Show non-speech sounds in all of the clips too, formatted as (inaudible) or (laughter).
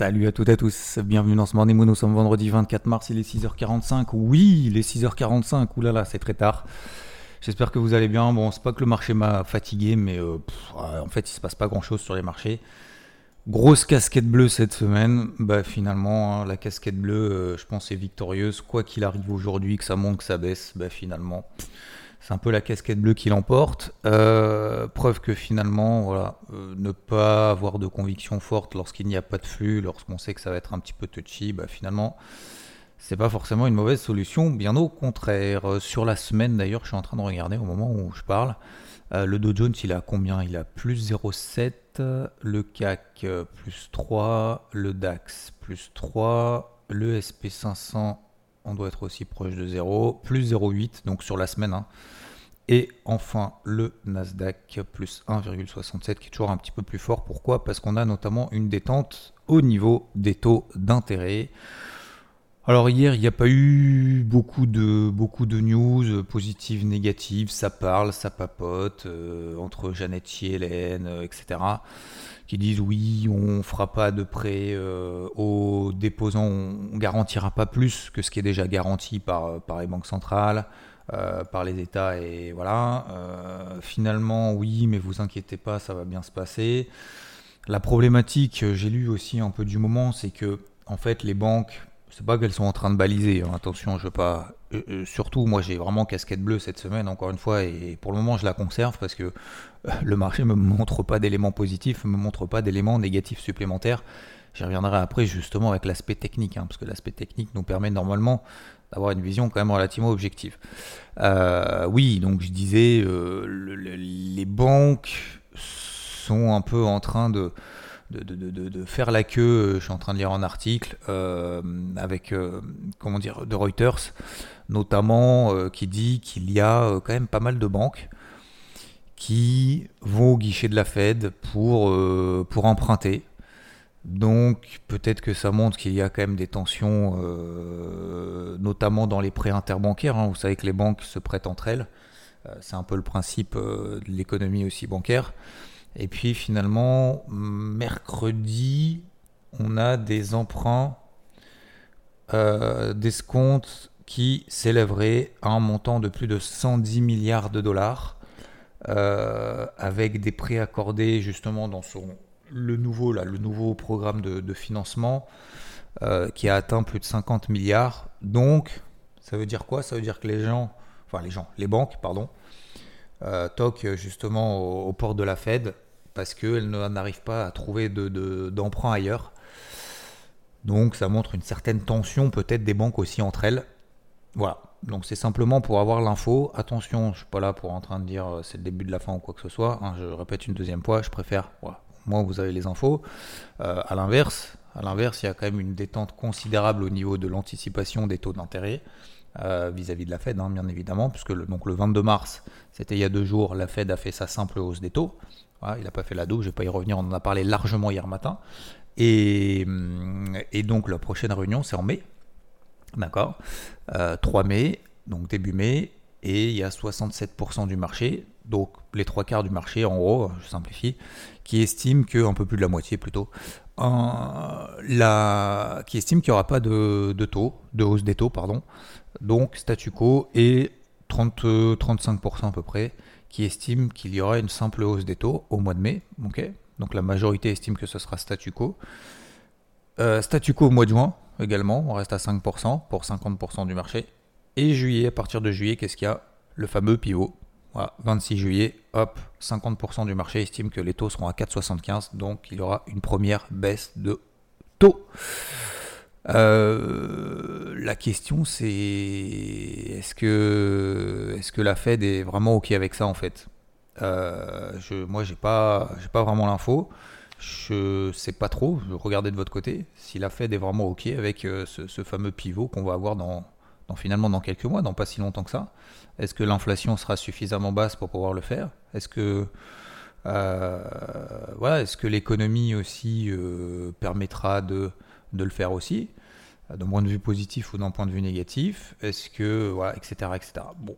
Salut à toutes et à tous, bienvenue dans ce Morning nous sommes vendredi 24 mars, il est 6h45, oui, il est 6h45, oulala, c'est très tard. J'espère que vous allez bien, bon, c'est pas que le marché m'a fatigué, mais euh, en fait, il se passe pas grand-chose sur les marchés. Grosse casquette bleue cette semaine. Bah finalement, hein, la casquette bleue, euh, je pense, est victorieuse. Quoi qu'il arrive aujourd'hui, que ça monte, que ça baisse, bah finalement, c'est un peu la casquette bleue qui l'emporte. Euh, preuve que finalement, voilà, euh, ne pas avoir de conviction forte lorsqu'il n'y a pas de flux, lorsqu'on sait que ça va être un petit peu touchy, bah finalement, c'est pas forcément une mauvaise solution. Bien au contraire. Sur la semaine d'ailleurs, je suis en train de regarder au moment où je parle. le Dow Jones, il a combien? Il a plus 0,7 le CAC euh, plus 3, le DAX plus 3, le SP500, on doit être aussi proche de 0, plus 0,8, donc sur la semaine. Hein. Et enfin, le Nasdaq plus 1,67 qui est toujours un petit peu plus fort. Pourquoi? Parce qu'on a notamment une détente au niveau des taux d'intérêt. Alors hier, il n'y a pas eu beaucoup de, news positives, négatives, ça parle, ça papote, euh, entre Jeannette euh, etc., qui disent oui, on fera pas de prêt euh, aux déposants, on garantira pas plus que ce qui est déjà garanti par, par les banques centrales, par les États, et voilà. finalement, oui, mais vous inquiétez pas, ça va bien se passer. La problématique, j'ai lu aussi un peu du moment, c'est que en fait, les banques c'est pas qu'elles sont en train de baliser. Hein. Attention, je veux pas. Euh, euh, surtout, moi, j'ai vraiment casquette bleue cette semaine, encore une fois, et pour le moment, je la conserve parce que euh, le marché me montre pas d'éléments positifs, me montre pas d'éléments négatifs supplémentaires. J'y reviendrai après, justement, avec l'aspect technique, hein, parce que l'aspect technique nous permet normalement d'avoir une vision quand même relativement objective. oui, donc je disais, les banques sont un peu en train de de, faire la queue. Euh, je suis en train de lire un article euh, avec, euh, comment dire, de Reuters, notamment, qui dit qu'il y a quand même pas mal de banques qui vont au guichet de la Fed pour, pour emprunter. Donc peut-être que ça montre qu'il y a quand même des tensions, notamment dans les prêts interbancaires. Hein. Vous savez que les banques se prêtent entre elles. c'est un peu le principe de l'économie aussi bancaire. Et puis finalement, mercredi, on a des emprunts euh, d'escompte qui s'élèveraient à un montant de plus de 110 milliards de dollars, euh, avec des prêts accordés justement dans son, le, nouveau, là, le nouveau programme de, financement euh, qui a atteint plus de 50 milliards. Donc, ça veut dire quoi? Ça veut dire que les gens, enfin les gens, les banques, pardon, euh, toquent justement au, port de la Fed parce qu'elles n'arrivent pas à trouver d'emprunt de, ailleurs. Donc ça montre une certaine tension peut-être des banques aussi entre elles. Voilà. Donc c'est simplement pour avoir l'info. Attention, je ne suis pas là pour en train de dire euh, c'est le début de la fin ou quoi que ce soit. Hein. je répète une deuxième fois, je préfère. Moi, vous avez les infos. Euh, à l'inverse, à l'inverse, il y a quand même une détente considérable au niveau de l'anticipation des taux d'intérêt. Euh, vis-à-vis de la Fed, hein, bien évidemment, puisque le, donc le 22 mars, c'était il y a deux jours, la Fed a fait sa simple hausse des taux. il n'a pas fait la double, je ne vais pas y revenir, on en a parlé largement hier matin. Et, hum, donc la prochaine réunion, c'est en mai, d'accord? 3 euh, mai, donc début mai, et il y a 67% du marché, donc les trois quarts du marché, en gros, je simplifie, qui estime que, un peu plus de la moitié plutôt, qui estime qu'il n'y aura pas de, de, taux, de hausse des taux, pardon, donc statu quo et 30, 35% à peu près qui estiment qu'il y aura une simple hausse des taux au mois de mai. Donc la majorité estime que ce sera statu quo. Euh, statu quo au mois de juin également, on reste à 5% pour 50% du marché. Et juillet, à partir de juillet, qu'est-ce qu'il y a? Le fameux pivot. 26 juillet, hop, 50% du marché estime que les taux seront à 4,75, donc il y aura une première baisse de taux. Euh, la question c'est est-ce que, est que la Fed est vraiment OK avec ça en fait? Euh, je, Moi j'ai pas, pas vraiment l'info. Je sais pas trop, je regardais de votre côté, si la Fed est vraiment OK avec euh, ce, fameux pivot qu'on va avoir dans, finalement dans quelques mois, dans pas si longtemps que ça. Est-ce que l'inflation sera suffisamment basse pour pouvoir le faire? Est-ce que euh, voilà, est-ce que l'économie aussi permettra de, de, le faire aussi, d'un point de vue positif ou d'un point de vue négatif Est-ce que voilà, etc., etc. Bon,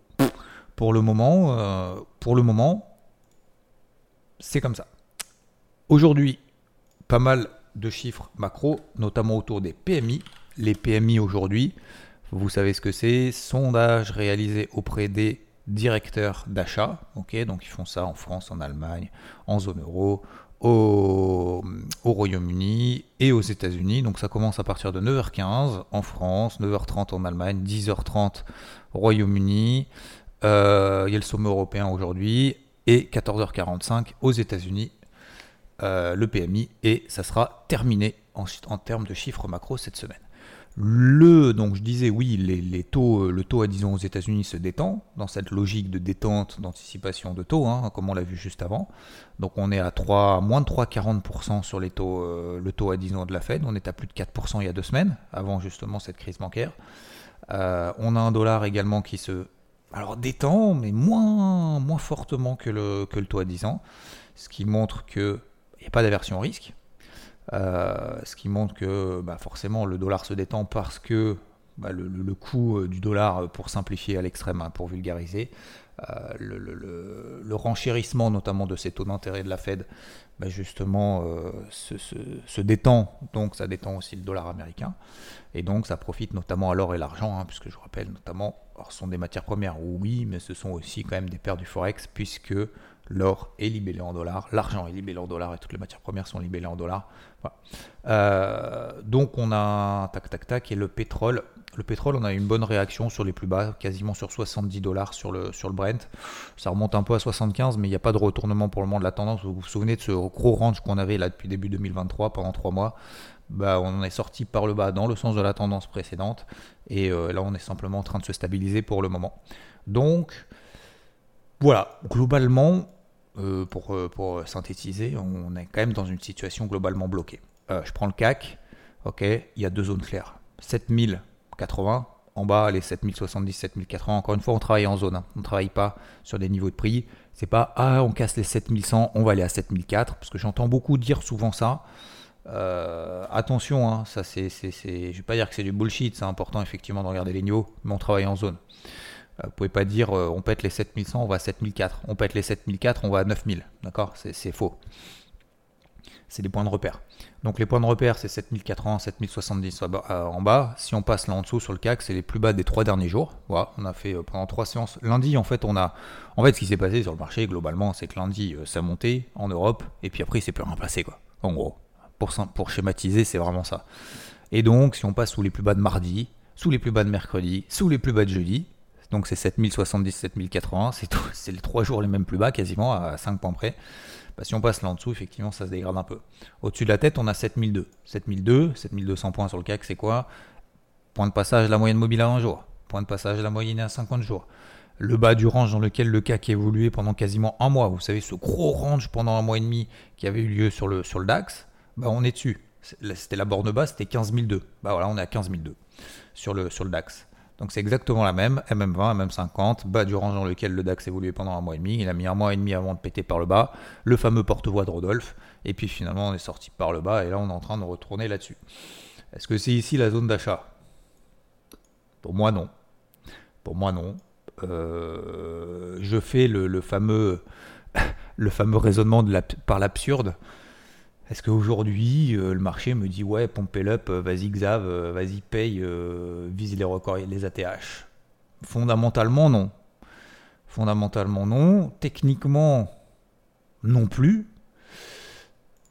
pour le moment, pour le moment, c'est comme ça. Aujourd'hui, pas mal de chiffres macro, notamment autour des PMI. Les PMI aujourd'hui, vous savez ce que c'est, sondage réalisé auprès des directeurs d'achat. ok donc ils font ça en France, en Allemagne, en zone euro, au, au Royaume-Uni et aux États-Unis. Donc ça commence à partir de 9h15 en France, 9h30 en Allemagne, 10h30 au Royaume-Uni. Euh, il y a le sommet européen aujourd'hui et 14h45 aux États-Unis euh, le PMI et ça sera terminé en termes de chiffres macro cette semaine. Le, donc je disais oui, taux, euh, le taux à 10 ans aux États-Unis se détend dans cette logique de détente, d'anticipation de taux, hein, comme on l'a vu juste avant. Donc on est à 3, moins de 3,40% sur euh, le taux à 10 ans de la Fed. On est à plus de 4% il y a deux semaines, avant justement cette crise bancaire. on a un dollar également qui se détend, mais moins, moins fortement que le, que le taux à 10 ans, ce qui montre que il n'y a pas d'aversion risque. Euh, ce qui montre que bah, forcément le dollar se détend parce que bah, le, coût euh, du dollar, euh, pour simplifier à l'extrême, hein, pour vulgariser, le, renchérissement notamment de ces taux d'intérêt de la Fed, bah, justement, se, détend, donc ça détend aussi le dollar américain, et donc ça profite notamment à l'or et l'argent, hein, puisque je rappelle notamment, ce sont des matières premières, oui, mais ce sont aussi quand même des paires du Forex, puisque l'or est libellé en dollars, l'argent est libellé en dollars et toutes les matières premières sont libellées en dollars. Euh, donc on a tac tac tac et le pétrole. Le pétrole, on a une bonne réaction sur les plus bas, quasiment sur 70 dollars sur le, Brent. Ça remonte un peu à 75, mais il n'y a pas de retournement pour le moment de la tendance. Vous vous souvenez de ce gros range qu'on avait là depuis début 2023 pendant 3 mois? Bah, on est sorti par le bas dans le sens de la tendance précédente et euh, là on est simplement en train de se stabiliser pour le moment. Donc voilà, globalement, euh, pour, euh, pour, synthétiser, on est quand même dans une situation globalement bloquée. Euh, je prends le CAC, ok, il y a deux zones claires. 7080, en bas les 7070, 7080. Encore une fois, on travaille en zone, hein. on ne travaille pas sur des niveaux de prix. C'est pas ah on casse les 7100, on va aller à 7004, parce que j'entends beaucoup dire souvent ça. attention, hein, ça c'est, je vais pas dire que c'est du bullshit, c'est important effectivement de regarder les niveaux, mais on travaille en zone. Euh, vous pouvez pas dire euh, on pète les 7100, on va à 7004. On pète les 7004, on va à 9000. D'accord? C'est faux. C'est des points de repère. Donc les points de repère, c'est 7080, 7070 euh, en bas. Si on passe là en dessous sur le CAC, c'est les plus bas des trois derniers jours. Voilà, on a fait pendant trois séances. Lundi, en fait, on a. En fait, ce qui s'est passé sur le marché, globalement, c'est que lundi, ça montait en Europe, et puis après, il s'est plus rien passé, quoi. En gros, pour, pour schématiser, c'est vraiment ça. Et donc, si on passe sous les plus bas de mardi, sous les plus bas de mercredi, sous les plus bas de jeudi, donc c'est 7070, 7080, (laughs) c'est les trois jours les mêmes plus bas quasiment à 5 points près. Bah, si on passe là en dessous, effectivement, ça se dégrade un peu. Au-dessus de la tête, on a 7002. 7002, 7200 points sur le CAC, c'est quoi? Point de passage, la moyenne mobile à 1 jour. Point de passage, la moyenne à 50 jours. Le bas du range dans lequel le CAC a évolué pendant quasiment un mois. Vous savez, ce gros range pendant un mois et demi qui avait eu lieu sur le, sur le DAX, bah, on est dessus. C'était la borne basse, c'était 15002. Bah voilà, on est à 15002 sur le, sur le DAX. Donc c'est exactement la même, MM20, MM50, bas du range dans lequel le DAX évoluait pendant un mois et demi. Il a mis un mois et demi avant de péter par le bas, le fameux porte-voix de Rodolphe. Et puis finalement on est sorti par le bas et là on est en train de retourner là-dessus. Est-ce que c'est ici la zone d'achat? Pour moi non. Pour moi non. Euh, je fais le, fameux, (laughs) le fameux raisonnement par l'absurde. Est-ce qu'aujourd'hui, euh, le marché me dit ouais, pompez up, euh, vas-y Xav, euh, vas-y paye, vise les records, les ATH Fondamentalement, non. Fondamentalement, non. Techniquement, non plus.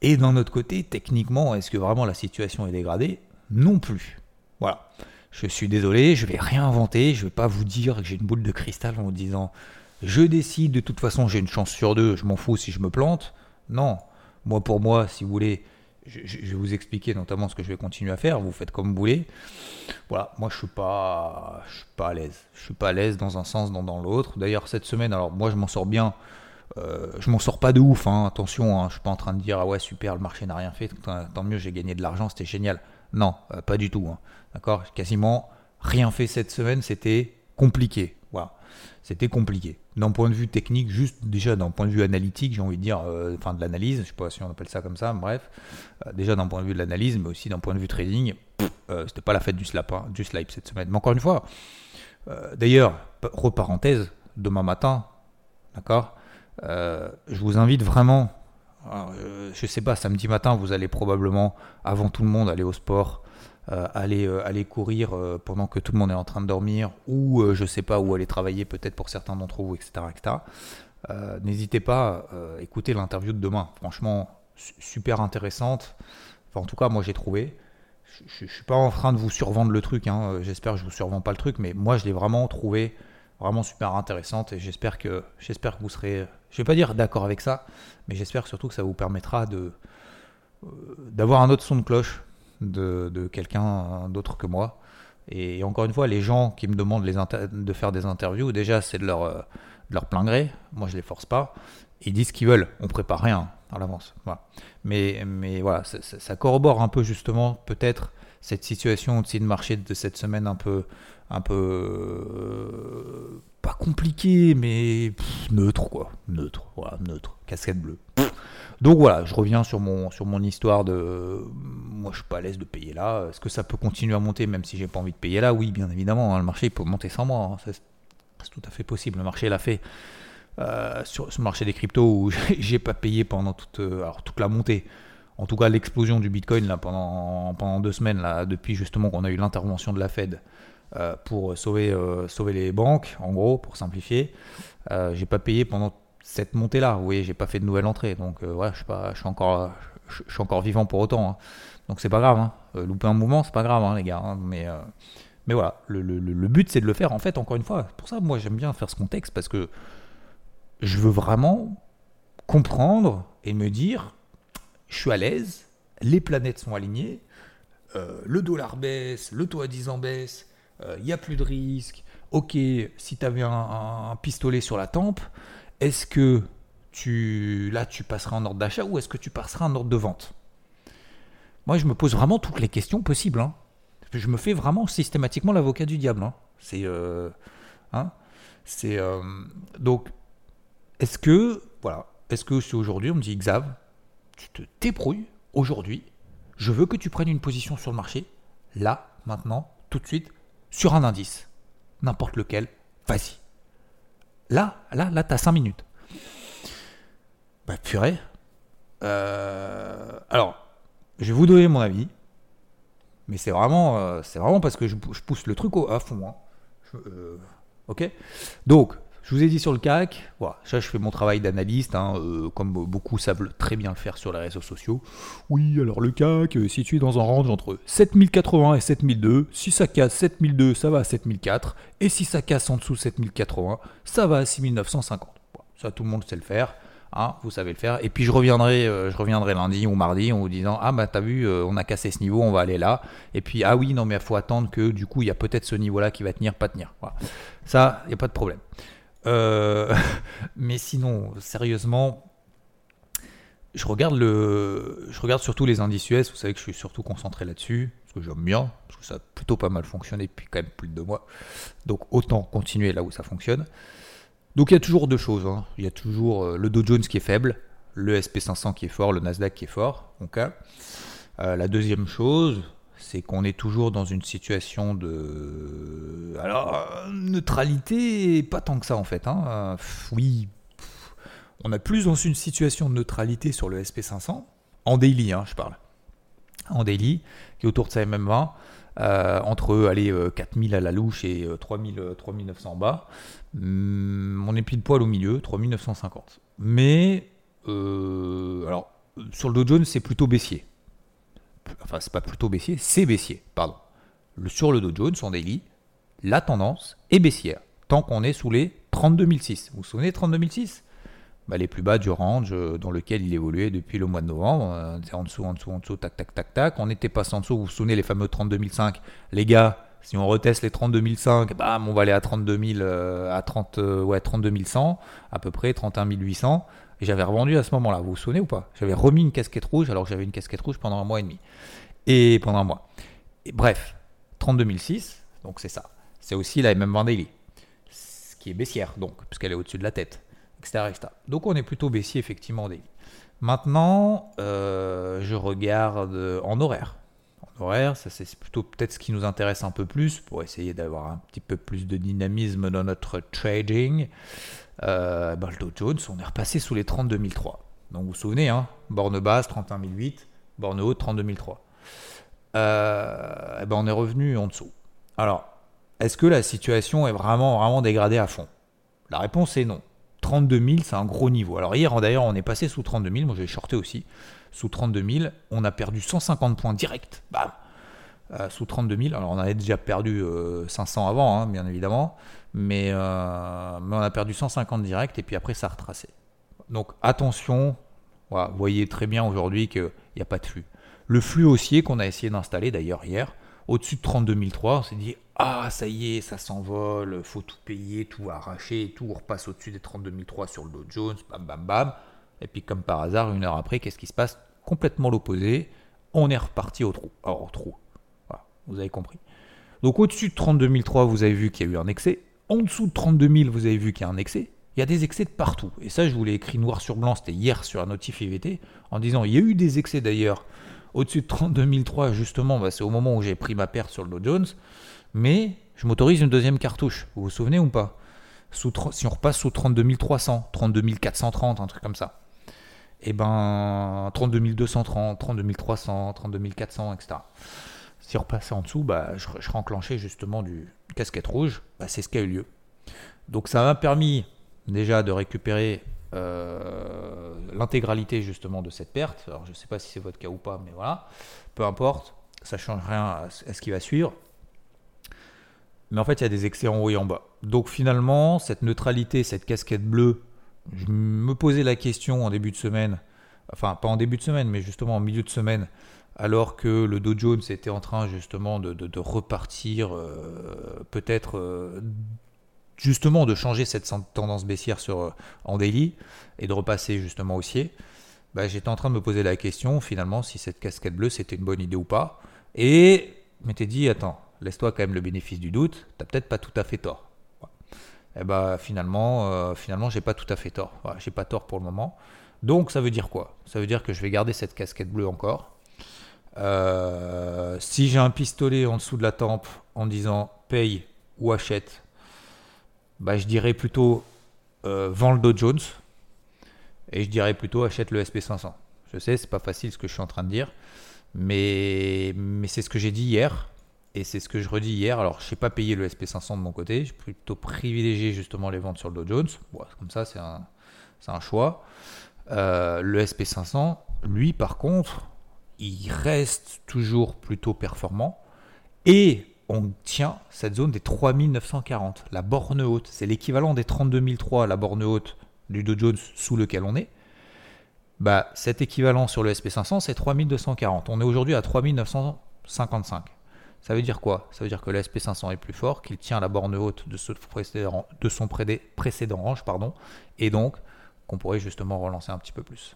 Et d'un autre côté, techniquement, est-ce que vraiment la situation est dégradée? Non plus. Voilà. Je suis désolé, je vais rien inventer, je vais pas vous dire que j'ai une boule de cristal en vous disant je décide, de toute façon j'ai une chance sur deux, je m'en fous si je me plante. Non, moi, pour moi, si vous voulez, je, vais vous expliquer notamment ce que je vais continuer à faire. Vous faites comme vous voulez. Voilà, moi, je suis pas, je suis pas à l'aise. Je suis pas à l'aise dans un sens, dans, l'autre. D'ailleurs, cette semaine, alors moi, je m'en sors bien je m'en sors pas de ouf, hein, attention, hein, je suis pas en train de dire ah ouais super le marché n'a rien fait, tant mieux j'ai gagné de l'argent, c'était génial. Non, pas du tout. Hein. D'accord? Quasiment rien fait cette semaine, c'était compliqué. Voilà. C'était compliqué. D'un point de vue technique, juste déjà d'un point de vue analytique, j'ai envie de dire, euh, enfin de l'analyse, je sais pas si on appelle ça comme ça, bref, euh, déjà d'un point de vue de l'analyse, mais aussi d'un point de vue trading, euh, c'était pas la fête du slap, hein, du slide cette semaine. Mais encore une fois, d'ailleurs, reparenthèse, demain matin, d'accord, je vous invite vraiment, je sais pas, samedi matin, vous allez probablement, avant tout le monde, aller au sport, euh, aller, euh, aller courir euh, pendant que tout le monde est en train de dormir, ou je sais pas, où aller travailler peut-être pour certains d'entre vous, etc. etc. N'hésitez pas à écouter l'interview de demain. Franchement, super intéressante. Enfin, en tout cas, moi j'ai trouvé. Je ne suis pas en train de vous survendre le truc, hein. j'espère que je ne vous survends pas le truc, mais moi je l'ai vraiment trouvé vraiment super intéressante et j'espère que, que vous serez, je vais pas dire d'accord avec ça, mais j'espère surtout que ça vous permettra d'avoir un autre son de cloche de, quelqu'un d'autre que moi. Et encore une fois, les gens qui me demandent de faire des interviews, déjà c'est de leur, euh, plein gré, moi je les force pas, ils disent ce qu'ils veulent, on prépare rien à l'avance. Voilà. Mais, mais voilà, ça, corrobore un peu justement peut-être cette situation aussi de marché de cette semaine un peu, un peu euh, pas compliquée, mais neutre quoi, neutre, voilà, neutre, casquette bleue. Donc voilà, je reviens sur mon, histoire de. Moi, je suis pas à l'aise de payer là. Est-ce que ça peut continuer à monter même si j'ai pas envie de payer là? Oui, bien évidemment. Hein, le marché peut monter sans moi. Hein, c'est tout à fait possible. Le marché l'a fait. Euh, sur, le marché des cryptos où (laughs) j'ai pas payé pendant toute, euh, alors, toute la montée. En tout cas, l'explosion du Bitcoin pendant, deux semaines, depuis justement qu'on a eu l'intervention de la Fed euh, pour sauver, sauver les banques, en gros, pour simplifier. j'ai pas payé pendant cette montée-là. Vous voyez, j'ai pas fait de nouvelle entrée, donc euh, ouais, je suis je suis encore, je, suis encore vivant pour autant. Hein. Donc c'est pas grave. Hein. Euh, louper un mouvement, c'est pas grave, hein, les gars. Hein. mais euh, mais voilà, le, le, le but c'est de le faire. En fait, encore une fois, pour ça, moi j'aime bien faire ce contexte parce que je veux vraiment comprendre et me dire, je suis à l'aise, les planètes sont alignées, le dollar baisse, le taux à 10 ans baisse, il n'y a plus de risque. Ok, si tu avais un, pistolet sur la tempe, est-ce que tu, là, tu passeras en ordre d'achat ou est-ce que tu passeras en ordre de vente? Moi, je me pose vraiment toutes les questions possibles. Hein. Je me fais vraiment systématiquement l'avocat du diable. Hein. C'est, euh, hein, euh, donc, est-ce que, voilà, est-ce que si aujourd'hui on me dit Xav, tu te débrouilles aujourd'hui, je veux que tu prennes une position sur le marché, là, maintenant, tout de suite, sur un indice, n'importe lequel, vas-y. Là, là, là, t'as 5 minutes. Bah, purée. Euh, alors, je vais vous donner mon avis. Mais c'est vraiment, euh, c'est vraiment parce que je, pousse le truc au, à fond. Hein. Euh, ok Donc, je vous ai dit sur le CAC, voilà, ça je fais mon travail d'analyste, hein, comme beaucoup savent très bien le faire sur les réseaux sociaux. Oui, alors le CAC est situé dans un range entre 7080 et 7002. Si ça casse 7002, ça va à 7004. Et si ça casse en dessous 7080, ça va à 6950. ça tout le monde sait le faire. Hein, vous savez le faire. Et puis je reviendrai, euh, je reviendrai lundi ou mardi en vous disant ah bah t'as vu, euh, on a cassé ce niveau, on va aller là. Et puis ah oui non mais il faut attendre que du coup il y a peut-être ce niveau-là qui va tenir, pas tenir. Voilà. Ça, il n'y a pas de problème. Euh, (laughs) mais sinon, sérieusement, je regarde le, je regarde surtout les indices US. Vous savez que je suis surtout concentré là-dessus parce que j'aime bien, parce que ça a plutôt pas mal fonctionné depuis quand même plus de deux mois. Donc autant continuer là où ça fonctionne. Donc il y a toujours deux choses. Hein. Il y a toujours euh, le Dow Jones qui est faible, le SP500 qui est fort, le Nasdaq qui est fort. Donc, euh, la deuxième chose, c'est qu'on est toujours dans une situation de. Alors, neutralité, pas tant que ça en fait. Hein. oui, on a plus dans une situation de neutralité sur le SP500, en daily, hein, je parle. En daily, qui est autour de sa MM20. Euh, entre allez, 4000 à la louche et 3000, 3900 en bas. Hum, on est pile poil au milieu, 3950. Mais, euh, alors, sur le Dow Jones, c'est plutôt baissier. Enfin, c'est pas plutôt baissier, c'est baissier, pardon. Le, sur le Dow Jones, en daily, la tendance est baissière, tant qu'on est sous les 32006. Vous vous souvenez 32006 bah, Les plus bas du range euh, dans lequel il évoluait depuis le mois de novembre. C'est en dessous, en dessous, en dessous, tac, tac, tac, tac. On était passé en dessous, vous vous souvenez les fameux 32005 Les gars, Si on reteste les 32 500, bam, on va aller à 32 000, euh, à 30, euh, ouais, 32 100, à peu près 31 800. Et j'avais revendu à ce moment-là, vous vous souvenez ou pas? J'avais remis une casquette rouge alors que j'avais une casquette rouge pendant un mois et demi. Et pendant un mois. Et bref, 32 006, donc c'est ça. C'est aussi la même Daily, ce qui est baissière, donc, puisqu'elle est au-dessus de la tête, etc., Donc on est plutôt baissier effectivement en. Maintenant, euh, je regarde en horaire. En horaire, ça c'est plutôt peut-être ce qui nous intéresse un peu plus pour essayer d'avoir un petit peu plus de dynamisme dans notre trading. Euh, ben, le Dow Jones, on est repassé sous les 32 003. Donc vous vous souvenez, hein, borne basse 31 008, borne haute 32 003. Euh, eh ben on est revenu en dessous. Alors, est-ce que la situation est vraiment, vraiment dégradée à fond? La réponse est non. 32 000, c'est un gros niveau. Alors hier, d'ailleurs, on est passé sous 32 000. Moi, j'ai shorté aussi. Sous 32 000, on a perdu 150 points direct. Bam euh, Sous 32 000. Alors, on avait déjà perdu 500 euh, avant, hein, bien évidemment. Mais, euh, mais, on a perdu 150 direct. Et puis après, ça a retracé. Donc, attention. Vous voyez très bien aujourd'hui qu'il n'y a pas de flux. Le flux haussier qu'on a essayé d'installer d'ailleurs hier, au-dessus de 32 003, on s'est dit ah ça y est, ça s'envole, faut tout payer, tout arracher tout, on repasse au-dessus des 32 003 sur le Dow Jones, bam bam bam. Et puis comme par hasard, une heure après, qu'est-ce qui se passe? Complètement l'opposé, on est reparti au trou. Alors au trou, vous avez compris. Donc au-dessus de 32 003, vous avez vu qu'il y a eu un excès. En dessous de 32 000, vous avez vu qu'il y a un excès. Il y a des excès de partout. Et ça, je vous l'ai écrit noir sur blanc, c'était hier sur un notif IVT, en disant il y a eu des excès d'ailleurs au-dessus de 32 003, justement, bah, c'est au moment où j'ai pris ma perte sur le Dow Jones. Mais je m'autorise une deuxième cartouche. Vous vous souvenez ou pas? Si on repasse sous 32 300, 32 430, un truc comme ça. Et eh ben 32 230, 32 300, 32 400, etc. Si on repassait en dessous, bah, je, je serais enclenché justement du casquette rouge. Bah, c'est ce qui a eu lieu. Donc ça m'a permis déjà de récupérer euh, l'intégralité justement de cette perte. Alors je ne sais pas si c'est votre cas ou pas, mais voilà, peu importe, ça change rien à ce qui va suivre. Mais en fait, il y a des excès en haut et en bas. Donc finalement, cette neutralité, cette casquette bleue, je me posais la question en début de semaine, enfin pas en début de semaine, mais justement en milieu de semaine, alors que le Dow Jones était en train justement de, repartir euh, peut-être euh, justement de changer cette tendance baissière sur, euh, en daily et de repasser justement haussier, bah, j'étais en train de me poser la question finalement si cette casquette bleue c'était une bonne idée ou pas. Et je m'étais dit, attends, laisse-toi quand même le bénéfice du doute, t'as peut-être pas tout à fait tort. Et bah finalement, finalement j'ai pas tout à fait tort. j'ai pas tort pour le moment. Donc ça veut dire quoi? Ça veut dire que je vais garder cette casquette bleue encore. Euh, si j'ai un pistolet en dessous de la tempe en disant paye ou achète, bah, je dirais plutôt euh, vends le Dow Jones et je dirais plutôt achète le SP500. Je sais, c'est pas facile ce que je suis en train de dire, mais, mais c'est ce que j'ai dit hier et c'est ce que je redis hier. Alors, je n'ai pas payé le SP500 de mon côté, j'ai plutôt privilégié justement les ventes sur le Dow Jones. comme ça, c'est un, un, choix. Euh, le SP500, lui, par contre, il reste toujours plutôt performant et on tient cette zone des 3940, la borne haute. C'est l'équivalent des 32003, la borne haute du Dow Jones sous lequel on est. Bah, cet équivalent sur le SP500, c'est 3240. On est aujourd'hui à 3955. Ça veut dire quoi? Ça veut dire que le SP500 est plus fort, qu'il tient la borne haute de, de son précédent range, pardon, et donc qu'on pourrait justement relancer un petit peu plus.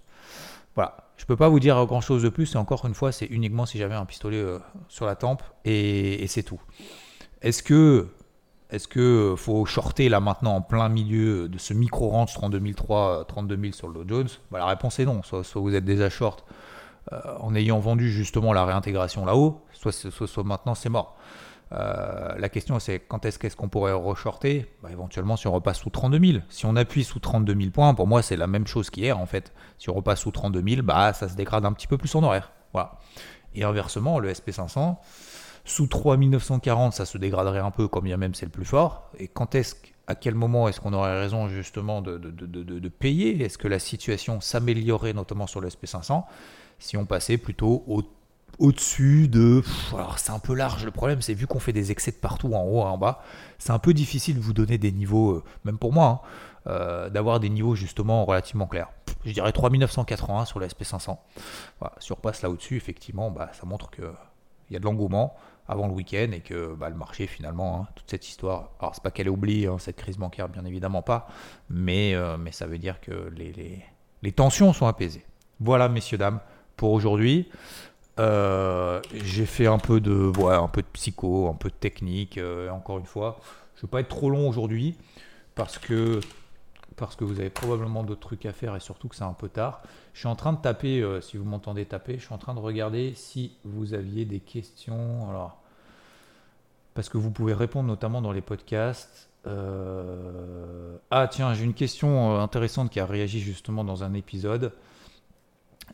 Voilà, je ne peux pas vous dire grand chose de plus, et encore une fois, c'est uniquement si j'avais un pistolet euh, sur la tempe, et, c'est tout. Est-ce que est-ce que faut shorter là maintenant en plein milieu de ce micro range 32003 32000 sur le Dow Jones? Bah, La réponse est non. Soit, vous êtes déjà short euh, en ayant vendu justement la réintégration là-haut, soit, soit maintenant c'est mort. Euh, la question c'est quand est-ce qu'on pourrait reshorter bah, Éventuellement si on repasse sous 32 000. Si on appuie sous 32 000 points, pour moi c'est la même chose qu'hier en fait. Si on repasse sous 32 000, bah, ça se dégrade un petit peu plus en horaire. Voilà. Et inversement, le SP500, sous 3940, ça se dégraderait un peu, comme bien même c'est le plus fort. Et quand est-ce à quel moment est-ce qu'on aurait raison justement de, de, de payer? Est-ce que la situation s'améliorerait notamment sur le SP500 si on passait plutôt au au-dessus de. alors c'est un peu large. Le problème, c'est vu qu'on fait des excès de partout, en haut et en bas, c'est un peu difficile de vous donner des niveaux, euh, même pour moi, hein, euh, d'avoir des niveaux justement relativement clairs. Je dirais 3981 sur la SP500. Voilà, si on repasse là au-dessus, effectivement, bah, ça montre que il y a de l'engouement avant le week-end et que bah, le marché finalement, hein, toute cette histoire, alors c'est pas qu'elle est oubliée, hein, cette crise bancaire, bien évidemment pas, mais, euh, mais ça veut dire que les, les, tensions sont apaisées. Voilà, messieurs, dames, pour aujourd'hui. Euh, j'ai fait un peu de, voilà, un peu de psycho, un peu de technique, encore une fois. Je ne vais pas être trop long aujourd'hui parce que parce que vous avez probablement d'autres trucs à faire et surtout que c'est un peu tard. Je suis en train de taper, euh, si vous m'entendez taper, je suis en train de regarder si vous aviez des questions. Alors, parce que vous pouvez répondre notamment dans les podcasts. Euh, ah tiens, j'ai une question euh, intéressante qui a réagi justement dans un épisode.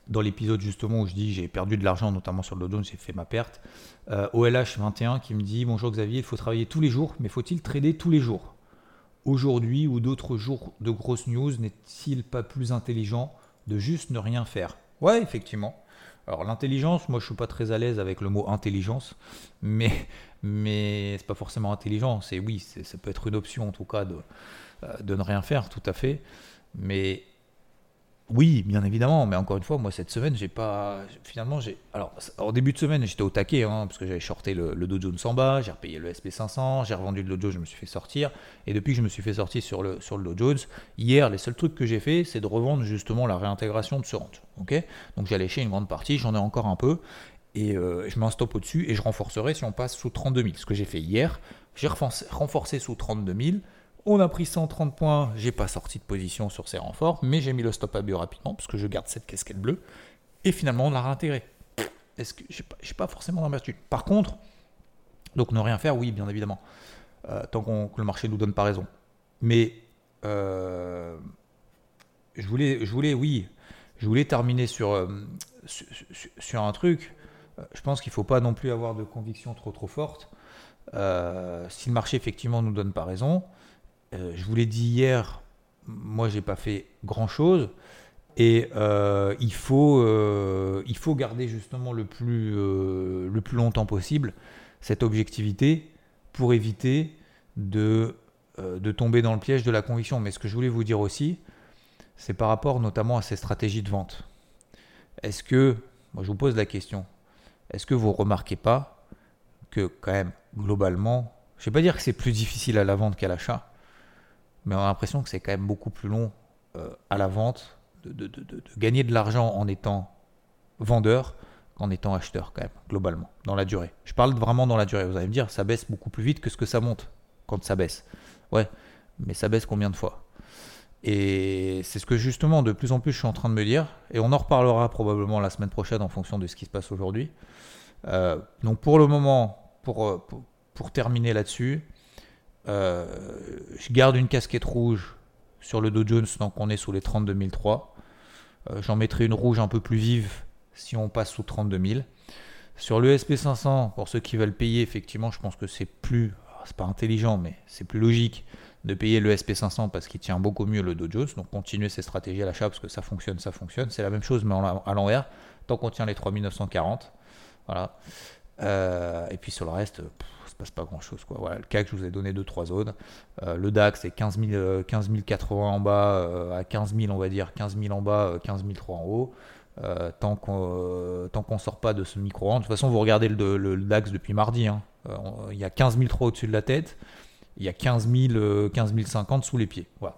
Dans l'épisode justement où je dis j'ai perdu de l'argent, notamment sur le Dow j'ai fait ma perte. OLH21 qui me dit Bonjour Xavier, il faut travailler tous les jours, mais faut-il trader tous les jours? Aujourd'hui ou d'autres jours de grosses news, n'est-il pas plus intelligent de juste ne rien faire? Ouais, effectivement. Alors l'intelligence, moi je suis pas très à l'aise avec le mot intelligence, mais mais c'est pas forcément intelligent. C'est oui, ça peut être une option en tout cas de euh, de ne rien faire, tout à fait. Mais oui, bien évidemment, mais encore une fois, moi cette semaine, j'ai pas. Finalement, j'ai. Alors, en début de semaine, j'étais au taquet, hein, parce que j'avais shorté le, le, Dow Jones en bas, j'ai repayé le SP500, j'ai revendu le Dow Jones, je me suis fait sortir. Et depuis que je me suis fait sortir sur le, sur le Dow Jones, hier, les seuls trucs que j'ai fait, c'est de revendre justement la réintégration de ce rente. ok? Donc, j'ai léché une grande partie, j'en ai encore un peu, et euh, je mets un stop au-dessus, et je renforcerai si on passe sous 32 000. Ce que j'ai fait hier, j'ai renforcé sous 32 000. On a pris 130 points, j'ai pas sorti de position sur ces renforts, mais j'ai mis le stop à bio rapidement parce que je garde cette casquette bleue. Et finalement, on l'a réintégré. Est-ce que j'ai pas, pas forcément d'amplitude Par contre, donc ne rien faire, oui, bien évidemment, euh, tant que le marché nous donne pas raison. Mais euh, je voulais, je voulais, oui, je voulais terminer sur, euh, un truc. Je pense qu'il ne faut pas non plus avoir de conviction trop trop forte. si le marché effectivement nous donne pas raison, euh, je vous l'ai dit hier, moi j'ai pas fait grand chose. Et euh, il, faut, euh, il faut garder justement le plus, le plus longtemps possible cette objectivité pour éviter de, de tomber dans le piège de la conviction. Mais ce que je voulais vous dire aussi, c'est par rapport notamment à ces stratégies de vente. Est-ce que, moi je vous pose la question, est-ce que vous remarquez pas que quand même, globalement, je ne vais pas dire que c'est plus difficile à la vente qu'à l'achat, mais on a l'impression que c'est quand même beaucoup plus long euh, à la vente de, gagner de l'argent en étant vendeur qu'en étant acheteur quand même, globalement, dans la durée. Je parle vraiment dans la durée. Vous allez me dire, ça baisse beaucoup plus vite que ce que ça monte quand ça baisse. Ouais, mais ça baisse combien de fois? Et c'est ce que justement, de plus en plus, je suis en train de me dire, et on en reparlera probablement la semaine prochaine en fonction de ce qui se passe aujourd'hui. Euh, donc pour le moment, pour, euh, pour, pour terminer là-dessus, euh, je garde une casquette rouge sur le Dow Jones tant qu'on est sous les 32 003. Euh, j'en mettrai une rouge un peu plus vive si on passe sous 32 000. Sur le SP500, pour ceux qui veulent payer, effectivement, je pense que c'est plus, c'est pas intelligent, mais c'est plus logique de payer le SP500 parce qu'il tient beaucoup mieux le Dow Jones. Donc continuer ces stratégies à l'achat parce que ça fonctionne, ça fonctionne. C'est la même chose mais à l'envers. Tant qu'on tient les 3940. Voilà. Euh, et puis sur le reste, passe pas grand chose. Quoi. Voilà, le CAC, je vous ai donné 2-3 zones. Euh, le DAX, c'est 15, 000, 15 080 en bas, euh, à 15 000, on va dire, 15 000 en bas, 15 003 en haut. Euh, tant qu'on ne sort pas de ce micro-rang. De toute façon, vous regardez le, DAX depuis mardi. Hein. il y a 15 003 au-dessus de la tête. Il y a 15 000, 15 050 sous les pieds. Voilà.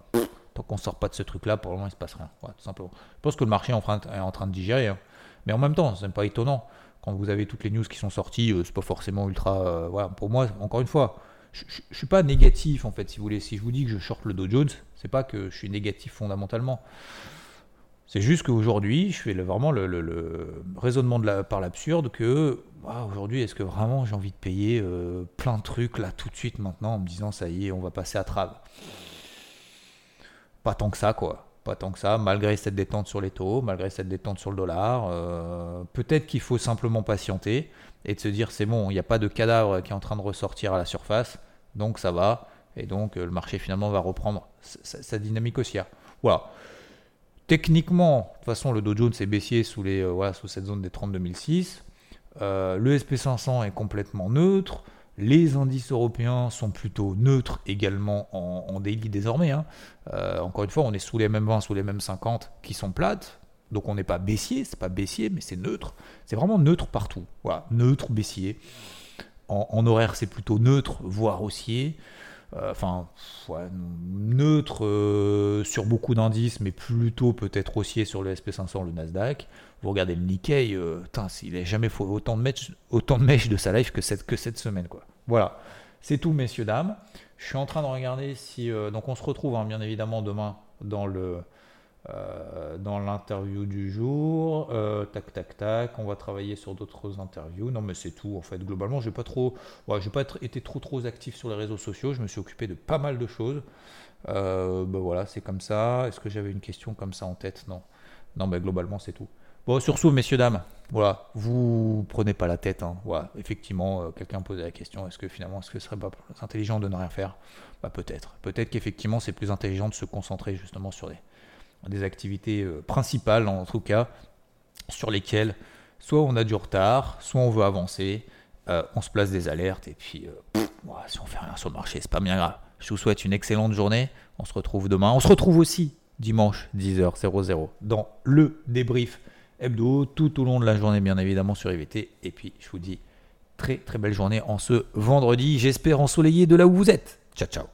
Tant qu'on sort pas de ce truc-là, pour le moment, il se passe rien. tout simplement. Je pense que le marché est en train, est en train de digérer. Hein. Mais en même temps, c'est pas étonnant quand vous avez toutes les news qui sont sorties, euh, c'est pas forcément ultra. Euh, voilà, pour moi, encore une fois, je, suis pas négatif en fait, si vous voulez. Si je vous dis que je short le Dow Jones, c'est pas que je suis négatif fondamentalement. C'est juste qu'aujourd'hui, je fais vraiment le, raisonnement par l'absurde que aujourd'hui, est-ce que vraiment j'ai envie de payer euh, plein de trucs là tout de suite maintenant en me disant ça y est, on va passer à trave Pas tant que ça, quoi pas tant que ça, malgré cette détente sur les taux, malgré cette détente sur le dollar. Euh, peut-être qu'il faut simplement patienter et de se dire c'est bon, il n'y a pas de cadavre qui est en train de ressortir à la surface, donc ça va, et donc euh, le marché finalement va reprendre sa, dynamique haussière. Voilà. Techniquement, de toute façon, le Dow Jones est baissier sous, les, euh, sous cette zone des 32006. le SP500 est complètement neutre. Les indices européens sont plutôt neutres également en, daily désormais. Hein. Euh, encore une fois, on est sous les mêmes 20, sous les mêmes 50 qui sont plates. Donc on n'est pas baissier, c'est pas baissier, mais c'est neutre. C'est vraiment neutre partout. Voilà, neutre, baissier. En, horaire, c'est plutôt neutre, voire haussier. Euh, enfin, neutre euh, sur beaucoup d'indices, mais plutôt peut-être haussier sur le SP500, le Nasdaq. Vous regardez le Nikkei, euh, il n'a jamais fait autant de mèches, de mèches sa life que cette, que cette semaine. Quoi. Voilà, c'est tout, messieurs, dames. Je suis en train de regarder si. donc, on se retrouve, hein, bien évidemment, demain dans le euh, dans l'interview du jour. Euh, tac, tac, tac. On va travailler sur d'autres interviews. Non, mais c'est tout. En fait, globalement, j'ai pas trop, j'ai pas été trop trop actif sur les réseaux sociaux. Je me suis occupé de pas mal de choses. Ben voilà, c'est comme ça. Est-ce que j'avais une question comme ça en tête? Non. Non, mais globalement, c'est tout. Bon, surtout, messieurs, dames, voilà, vous prenez pas la tête. Hein. Effectivement, quelqu'un posait la question est-ce que finalement, est-ce que ce serait pas plus intelligent de ne rien faire? Bah, Peut-être. Peut-être qu'effectivement, c'est plus intelligent de se concentrer justement sur les, des activités euh, principales en tout cas, sur lesquelles soit on a du retard, soit on veut avancer, euh, on se place des alertes et puis euh, si on fait rien sur le marché, c'est pas bien grave. Je vous souhaite une excellente journée. On se retrouve demain. On se retrouve aussi dimanche 10h00 dans le débrief hebdo tout au long de la journée bien évidemment sur IVT et puis je vous dis très très belle journée en ce vendredi, j'espère ensoleillé de là où vous êtes. Ciao ciao.